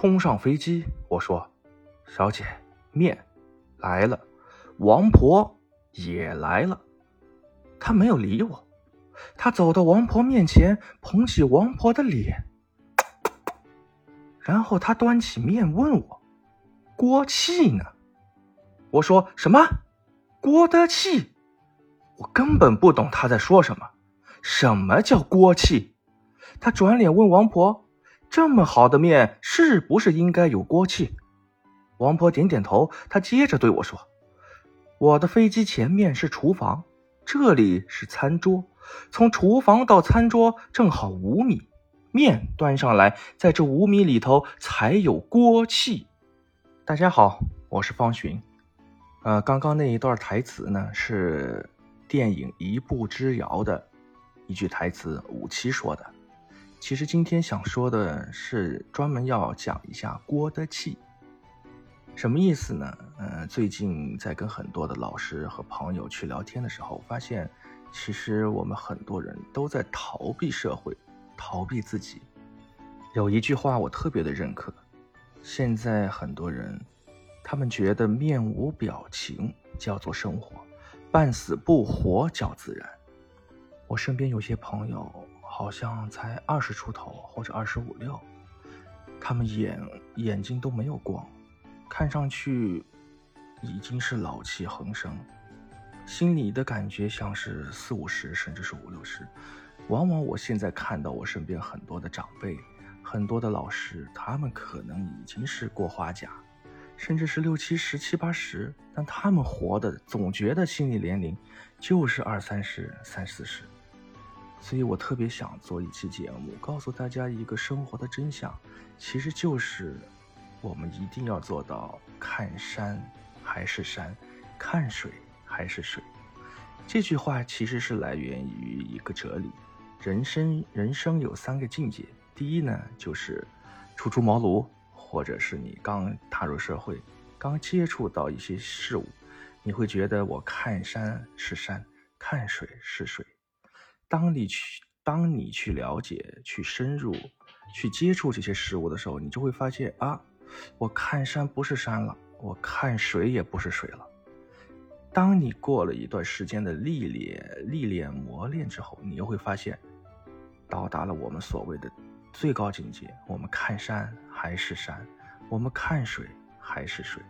冲上飞机，我说：“小姐，面来了，王婆也来了。”他没有理我，他走到王婆面前，捧起王婆的脸，然后他端起面问我：“锅气呢？”我说：“什么？锅的气？”我根本不懂他在说什么。什么叫锅气？他转脸问王婆：“这么好的面，是不是应该有锅气？”王婆点点头。她接着对我说：“我的飞机前面是厨房。”这里是餐桌，从厨房到餐桌正好五米，面端上来，在这五米里头才有锅气。大家好，我是方寻。呃，刚刚那一段台词呢，是电影《一步之遥》的一句台词，武七说的。其实今天想说的是，专门要讲一下锅的气。什么意思呢？嗯，最近在跟很多的老师和朋友去聊天的时候，发现其实我们很多人都在逃避社会，逃避自己。有一句话我特别的认可：现在很多人，他们觉得面无表情叫做生活，半死不活叫自然。我身边有些朋友好像才二十出头或者二十五六，他们眼眼睛都没有光。看上去已经是老气横生，心里的感觉像是四五十，甚至是五六十。往往我现在看到我身边很多的长辈、很多的老师，他们可能已经是过花甲，甚至是六七十、七八十，但他们活的总觉得心理年龄就是二三十、三四十。所以我特别想做一期节目，告诉大家一个生活的真相，其实就是。我们一定要做到看山还是山，看水还是水。这句话其实是来源于一个哲理：人生人生有三个境界。第一呢，就是初出茅庐，或者是你刚踏入社会，刚接触到一些事物，你会觉得我看山是山，看水是水。当你去当你去了解、去深入、去接触这些事物的时候，你就会发现啊。我看山不是山了，我看水也不是水了。当你过了一段时间的历练、历练、磨练之后，你又会发现，到达了我们所谓的最高境界。我们看山还是山，我们看水还是水。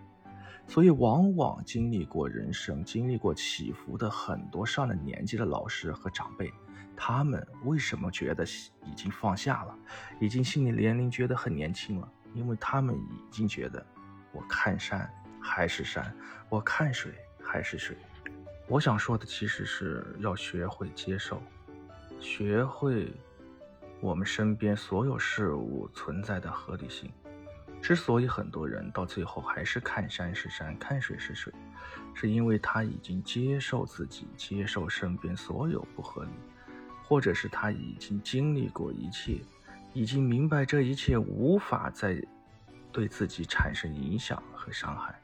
所以，往往经历过人生、经历过起伏的很多上了年纪的老师和长辈，他们为什么觉得已经放下了，已经心理年龄觉得很年轻了？因为他们已经觉得，我看山还是山，我看水还是水。我想说的其实是要学会接受，学会我们身边所有事物存在的合理性。之所以很多人到最后还是看山是山，看水是水，是因为他已经接受自己，接受身边所有不合理，或者是他已经经历过一切。已经明白这一切无法再对自己产生影响和伤害，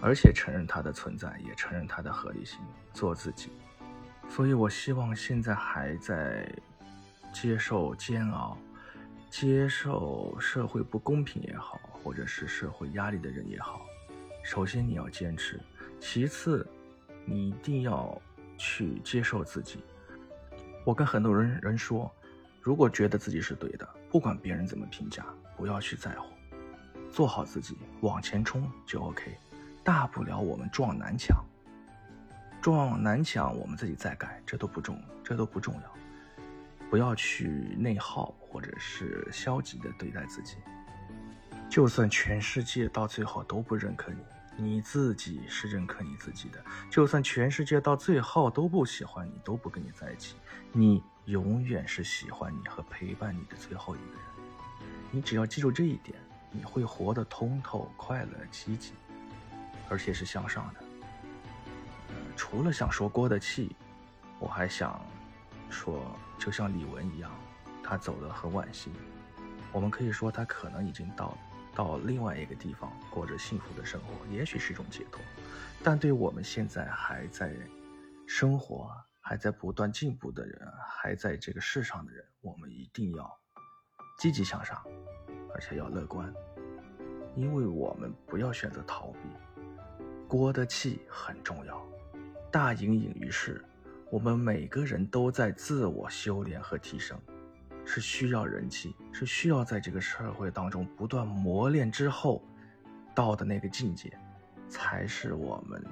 而且承认它的存在，也承认它的合理性，做自己。所以，我希望现在还在接受煎熬、接受社会不公平也好，或者是社会压力的人也好，首先你要坚持，其次你一定要去接受自己。我跟很多人人说。如果觉得自己是对的，不管别人怎么评价，不要去在乎，做好自己，往前冲就 OK。大不了我们撞南墙，撞南墙我们自己再改，这都不重，这都不重要。不要去内耗或者是消极的对待自己。就算全世界到最后都不认可你，你自己是认可你自己的。就算全世界到最后都不喜欢你，都不跟你在一起，你。永远是喜欢你和陪伴你的最后一个人。你只要记住这一点，你会活得通透、快乐、积极，而且是向上的。除了想说郭的气，我还想说，就像李玟一样，他走得很惋惜。我们可以说，他可能已经到了到另外一个地方，过着幸福的生活，也许是一种解脱。但对我们现在还在生活。还在不断进步的人，还在这个世上的人，我们一定要积极向上，而且要乐观，因为我们不要选择逃避。过得气很重要，大隐隐于市，我们每个人都在自我修炼和提升，是需要人气，是需要在这个社会当中不断磨练之后到的那个境界，才是我们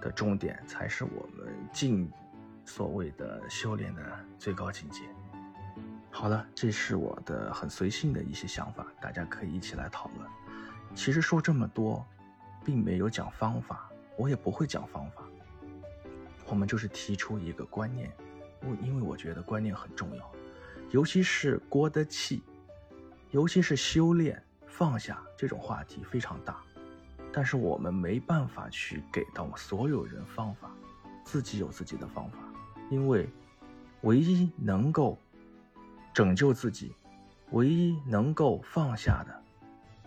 的终点，才是我们进所谓的修炼的最高境界。好了，这是我的很随性的一些想法，大家可以一起来讨论。其实说这么多，并没有讲方法，我也不会讲方法。我们就是提出一个观念，我因为我觉得观念很重要，尤其是过得气，尤其是修炼放下这种话题非常大，但是我们没办法去给到所有人方法，自己有自己的方法，因为唯一能够。拯救自己，唯一能够放下的，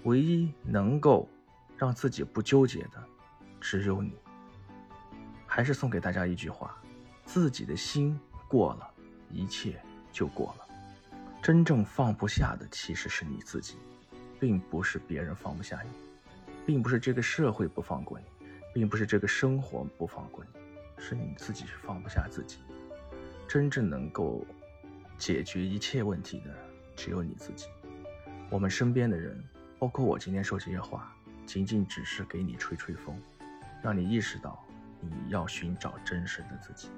唯一能够让自己不纠结的，只有你。还是送给大家一句话：自己的心过了，一切就过了。真正放不下的其实是你自己，并不是别人放不下你，并不是这个社会不放过你，并不是这个生活不放过你，是你自己是放不下自己。真正能够。解决一切问题的只有你自己。我们身边的人，包括我今天说这些话，仅仅只是给你吹吹风，让你意识到你要寻找真实的自己。